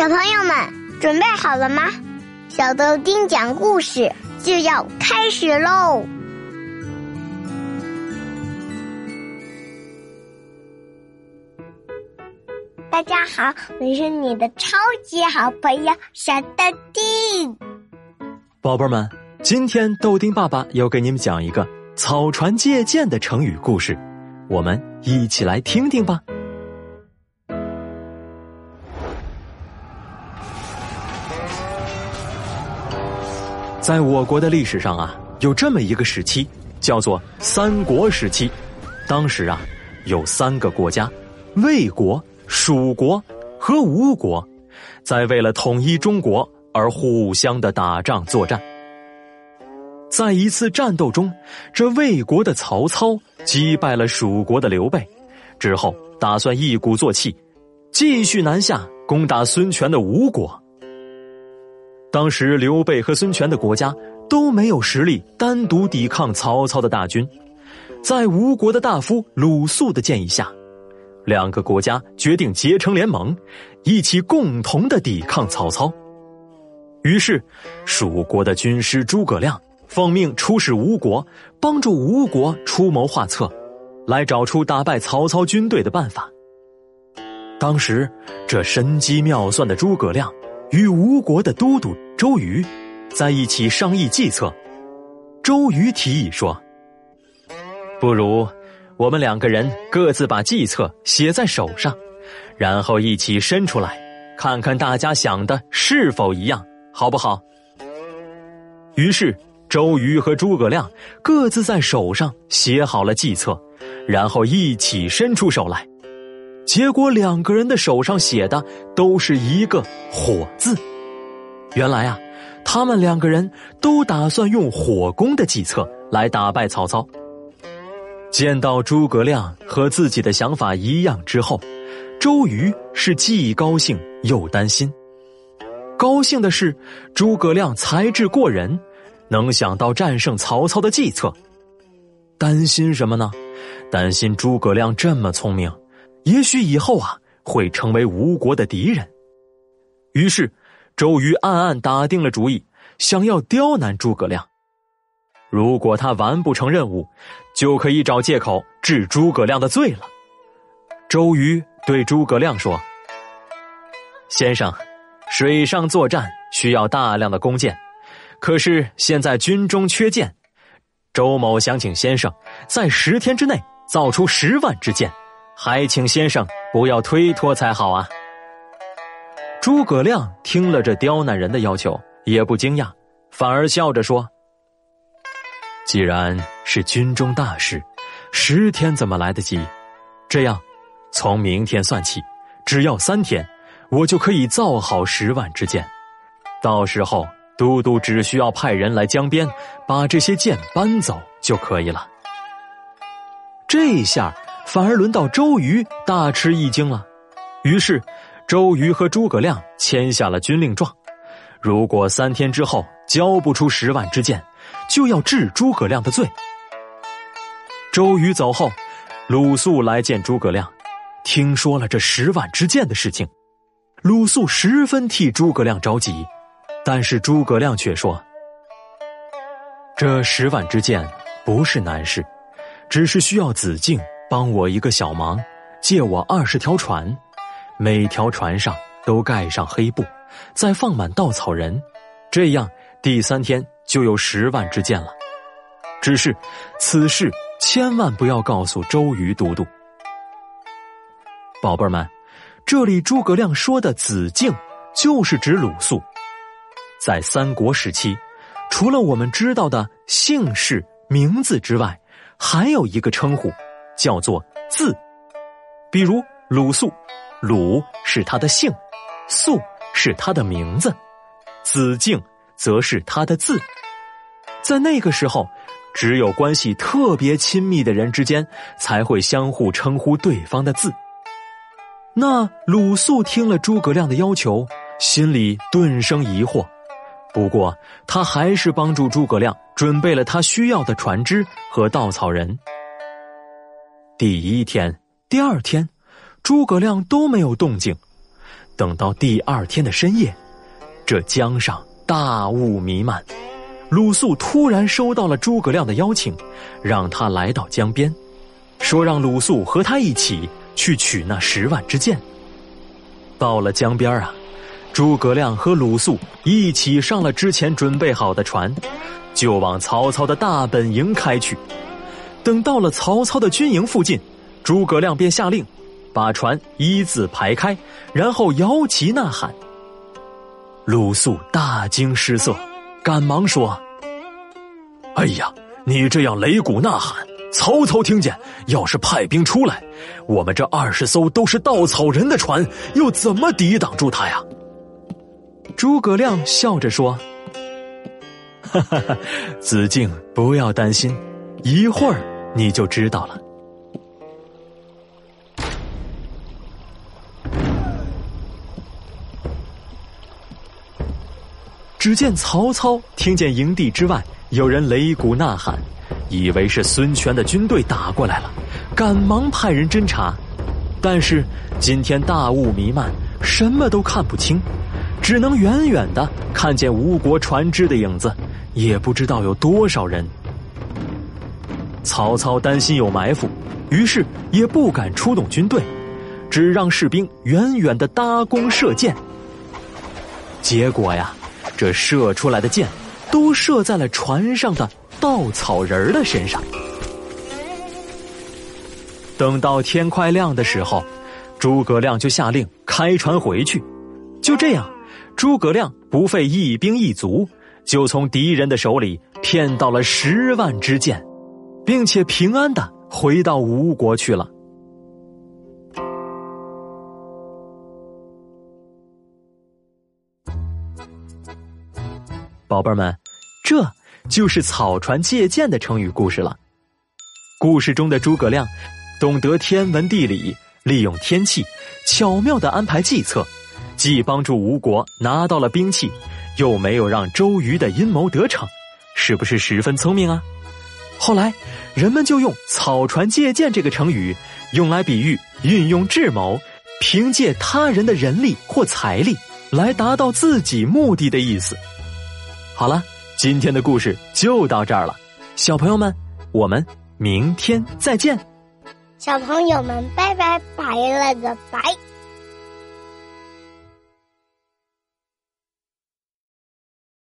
小朋友们准备好了吗？小豆丁讲故事就要开始喽！大家好，我是你的超级好朋友小豆丁。宝贝们，今天豆丁爸爸要给你们讲一个草船借箭的成语故事，我们一起来听听吧。在我国的历史上啊，有这么一个时期，叫做三国时期。当时啊，有三个国家：魏国、蜀国和吴国，在为了统一中国而互相的打仗作战。在一次战斗中，这魏国的曹操击败了蜀国的刘备，之后打算一鼓作气，继续南下攻打孙权的吴国。当时刘备和孙权的国家都没有实力单独抵抗曹操的大军，在吴国的大夫鲁肃的建议下，两个国家决定结成联盟，一起共同的抵抗曹操。于是，蜀国的军师诸葛亮奉命出使吴国，帮助吴国出谋划策，来找出打败曹操军队的办法。当时，这神机妙算的诸葛亮。与吴国的都督周瑜在一起商议计策。周瑜提议说：“不如我们两个人各自把计策写在手上，然后一起伸出来，看看大家想的是否一样，好不好？”于是周瑜和诸葛亮各自在手上写好了计策，然后一起伸出手来。结果两个人的手上写的都是一个“火”字，原来啊，他们两个人都打算用火攻的计策来打败曹操。见到诸葛亮和自己的想法一样之后，周瑜是既高兴又担心。高兴的是诸葛亮才智过人，能想到战胜曹操的计策；担心什么呢？担心诸葛亮这么聪明。也许以后啊会成为吴国的敌人，于是周瑜暗暗打定了主意，想要刁难诸葛亮。如果他完不成任务，就可以找借口治诸葛亮的罪了。周瑜对诸葛亮说：“先生，水上作战需要大量的弓箭，可是现在军中缺箭，周某想请先生在十天之内造出十万支箭。”还请先生不要推脱才好啊！诸葛亮听了这刁难人的要求，也不惊讶，反而笑着说：“既然是军中大事，十天怎么来得及？这样，从明天算起，只要三天，我就可以造好十万支箭。到时候，都督只需要派人来江边，把这些箭搬走就可以了。这下。”反而轮到周瑜大吃一惊了，于是周瑜和诸葛亮签下了军令状，如果三天之后交不出十万支箭，就要治诸葛亮的罪。周瑜走后，鲁肃来见诸葛亮，听说了这十万支箭的事情，鲁肃十分替诸葛亮着急，但是诸葛亮却说：“这十万支箭不是难事，只是需要子敬。”帮我一个小忙，借我二十条船，每条船上都盖上黑布，再放满稻草人，这样第三天就有十万支箭了。只是此事千万不要告诉周瑜都督。宝贝儿们，这里诸葛亮说的子敬，就是指鲁肃。在三国时期，除了我们知道的姓氏名字之外，还有一个称呼。叫做字，比如鲁肃，鲁是他的姓，肃是他的名字，子敬则是他的字。在那个时候，只有关系特别亲密的人之间才会相互称呼对方的字。那鲁肃听了诸葛亮的要求，心里顿生疑惑，不过他还是帮助诸葛亮准备了他需要的船只和稻草人。第一天、第二天，诸葛亮都没有动静。等到第二天的深夜，这江上大雾弥漫。鲁肃突然收到了诸葛亮的邀请，让他来到江边，说让鲁肃和他一起去取那十万支箭。到了江边啊，诸葛亮和鲁肃一起上了之前准备好的船，就往曹操的大本营开去。等到了曹操的军营附近，诸葛亮便下令，把船一字排开，然后摇旗呐喊。鲁肃大惊失色。赶忙说：“哎呀，你这样擂鼓呐喊，曹操听见，要是派兵出来，我们这二十艘都是稻草人的船，又怎么抵挡住他呀？”诸葛亮笑着说：“哈哈哈，子敬不要担心，一会儿你就知道了。”只见曹操听见营地之外有人擂鼓呐喊，以为是孙权的军队打过来了，赶忙派人侦查。但是今天大雾弥漫，什么都看不清，只能远远的看见吴国船只的影子，也不知道有多少人。曹操担心有埋伏，于是也不敢出动军队，只让士兵远远的搭弓射箭。结果呀。这射出来的箭，都射在了船上的稻草人的身上。等到天快亮的时候，诸葛亮就下令开船回去。就这样，诸葛亮不费一兵一卒，就从敌人的手里骗到了十万支箭，并且平安的回到吴国去了。宝贝儿们，这就是草船借箭的成语故事了。故事中的诸葛亮懂得天文地理，利用天气巧妙的安排计策，既帮助吴国拿到了兵器，又没有让周瑜的阴谋得逞，是不是十分聪明啊？后来人们就用“草船借箭”这个成语，用来比喻运用智谋，凭借他人的人力或财力来达到自己目的的意思。好了，今天的故事就到这儿了，小朋友们，我们明天再见。小朋友们，拜拜，拜了个拜。